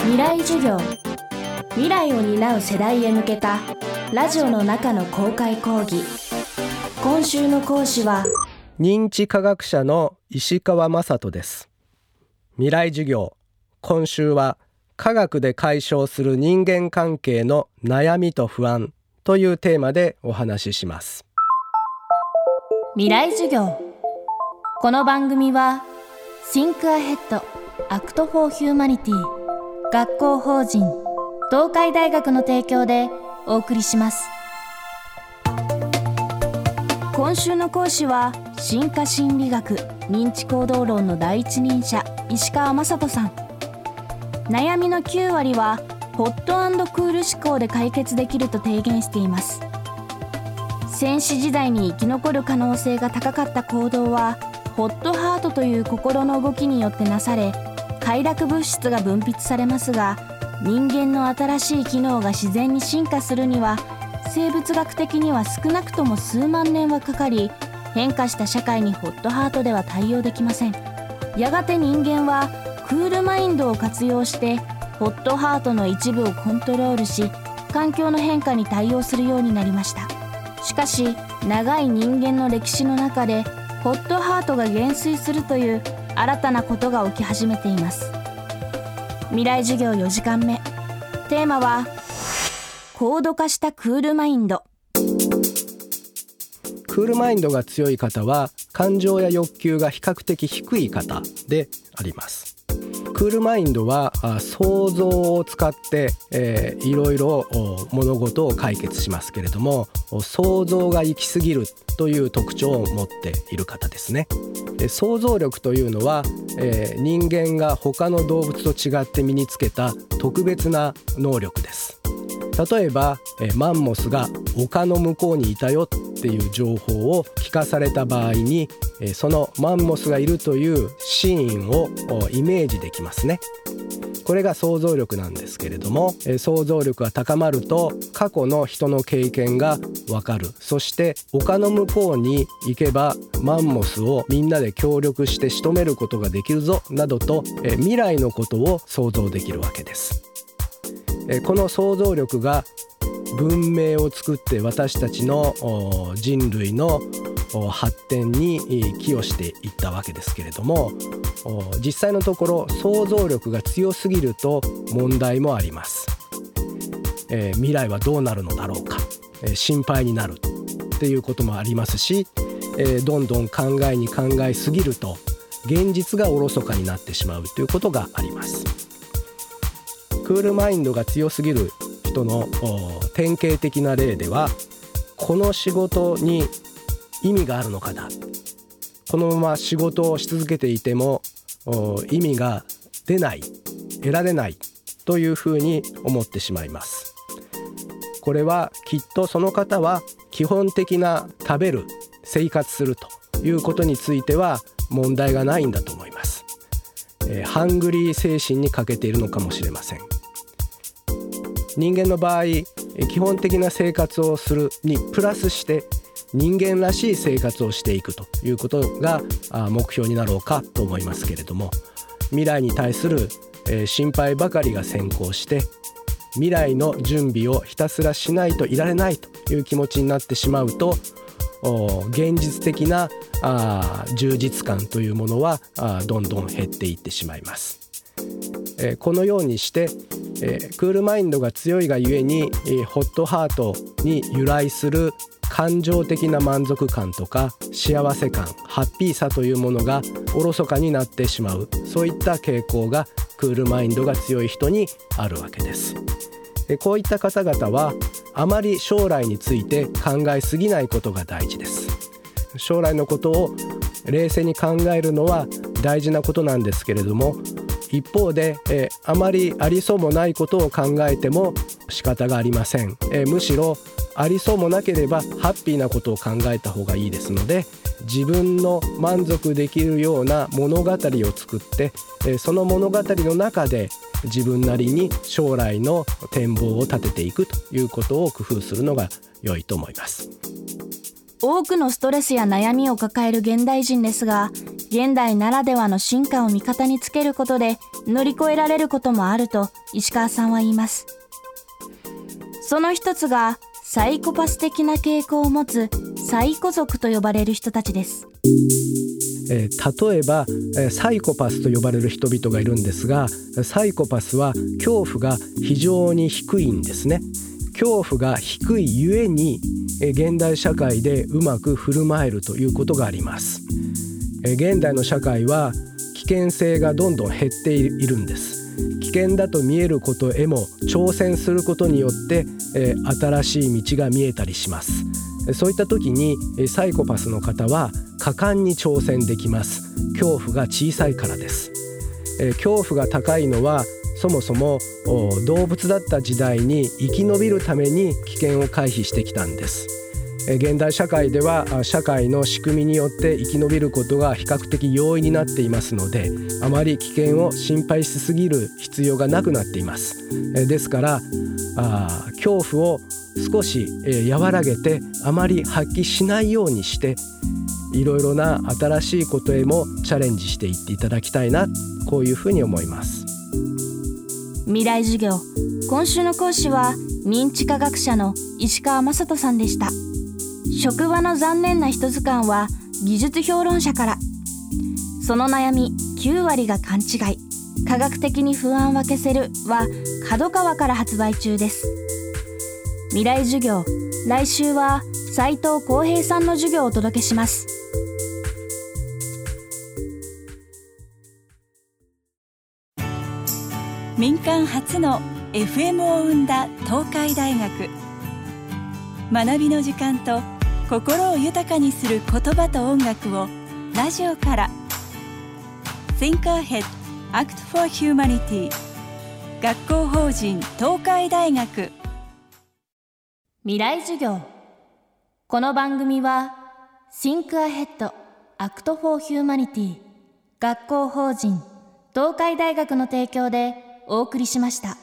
未来授業。未来を担う世代へ向けたラジオの中の公開講義。今週の講師は認知科学者の石川雅人です。未来授業。今週は科学で解消する人間関係の悩みと不安。というテーマでお話しします。未来授業。この番組は Think Ahead Act for Humanity 学校法人東海大学の提供でお送りします。今週の講師は進化心理学認知行動論の第一人者石川雅人さん。悩みの9割はホットクール思考で解決できると提言しています。戦死時代に生き残る可能性が高かった行動はホットハートという心の動きによってなされ快楽物質が分泌されますが人間の新しい機能が自然に進化するには生物学的には少なくとも数万年はかかり変化した社会にホットハートでは対応できません。やがて人間はクールマインドを活用してホットハートの一部をコントロールし環境の変化に対応するようになりました。しかし長い人間の歴史の中でホットハートが減衰するという新たなことが起き始めています。未来授業4時間目。テーマは高度化したクールマインド。クールマインドが強い方は感情や欲求が比較的低い方であります。クールマインドは想像を使って、えー、いろいろ物事を解決しますけれども想像が行き過ぎるという特徴を持っている方ですね。想像力というのは、えー、人間が他の動物と違って身につけた特別な能力です。例えば、えマンモスが丘の向こうにいたよっていう情報を聞かされた場合に、えそのマンモスがいるというシーンをイメージできますね。これが想像力なんですけれども、え想像力が高まると過去の人の経験がわかるそして丘の向こうに行けばマンモスをみんなで協力して仕留めることができるぞなどと、え未来のことを想像できるわけです。えこの想像力が文明を作って私たちの人類の発展に寄与していったわけですけれども実際のところ想像力が強すぎると問題もあります、えー、未来はどうなるのだろうか、えー、心配になるっていうこともありますし、えー、どんどん考えに考えすぎると現実がおろそかになってしまうということがあります。クールマインドが強すぎる人の典型的な例ではこの仕事に意味があるのかな？このまま仕事をし続けていても意味が出ない得られないというふうに思ってしまいます。これはきっとその方は基本的な食べる生活するということについては問題がないんだと思います、えー、ハングリー精神に欠けているのかもしれません。人間の場合基本的な生活をするにプラスして人間らしい生活をしていくということが目標になろうかと思いますけれども未来に対する心配ばかりが先行して未来の準備をひたすらしないといられないという気持ちになってしまうと現実的な充実感というものはどんどん減っていってしまいます。このようにしてクールマインドが強いがゆえにホットハートに由来する感情的な満足感とか幸せ感ハッピーさというものがおろそかになってしまう。そういった傾向がクールマインドが強い人にあるわけです。でこういった方々はあまり将来について考えすぎないことが大事です。将来のことを冷静に考えるのは大事なことなんですけれども一方で、えー、あまりありそうもないことを考えても仕方がありません、えー、むしろありそうもなければハッピーなことを考えた方がいいですので自分の満足できるような物語を作ってえその物語の中で自分なりに将来の展望を立てていくということを工夫するのが良いと思います。多くのストレスや悩みを抱える現代人ですが現代ならではの進化を味方につけることで乗り越えられることもあると石川さんは言います。その一つがサイコパス的な傾向を持つサイコ族と呼ばれる人たちです。えー、例えば、えー、サイコパスと呼ばれる人々がいるんですがサイコパスは恐怖が非常に低いんですね。恐怖が低いゆえに、えー、現代社会でうまく振る舞えるということがあります、現代の社会は危険性がどんどん減っているんです。危険だと見えることへも挑戦することによって、え新しい道が見えたりします。そういった時にサイコパスの方は果敢に挑戦できます。恐怖が小さいからです。恐怖が高いのはそもそも動物だった時代に生き延びるために危険を回避してきたんです。現代社会では社会の仕組みによって生き延びることが比較的容易になっていますのであまり危険を心配しすぎる必要がなくなっています。ですからあ恐怖を少し和らげてあまり発揮しないようにしていろいろな新しいことへもチャレンジしていっていただきたいなこういうふうに思います。未来授業。今週の講師は認知科学者の石川雅人さんでした。職場の残念な人図鑑は技術評論者から。その悩み9割が勘違い。科学的に不安は消せるは角川から発売中です。未来授業来週は斉藤浩平さんの授業をお届けします。民間初の FM を生んだ東海大学。学びの時間と心を豊かにする言葉と音楽をラジオから。Thinkerhead Act for Humanity. 学校法人東海大学。未来授業。この番組は Think Ahead Act for Humanity. 学校法人東海大学の提供でお送りしました。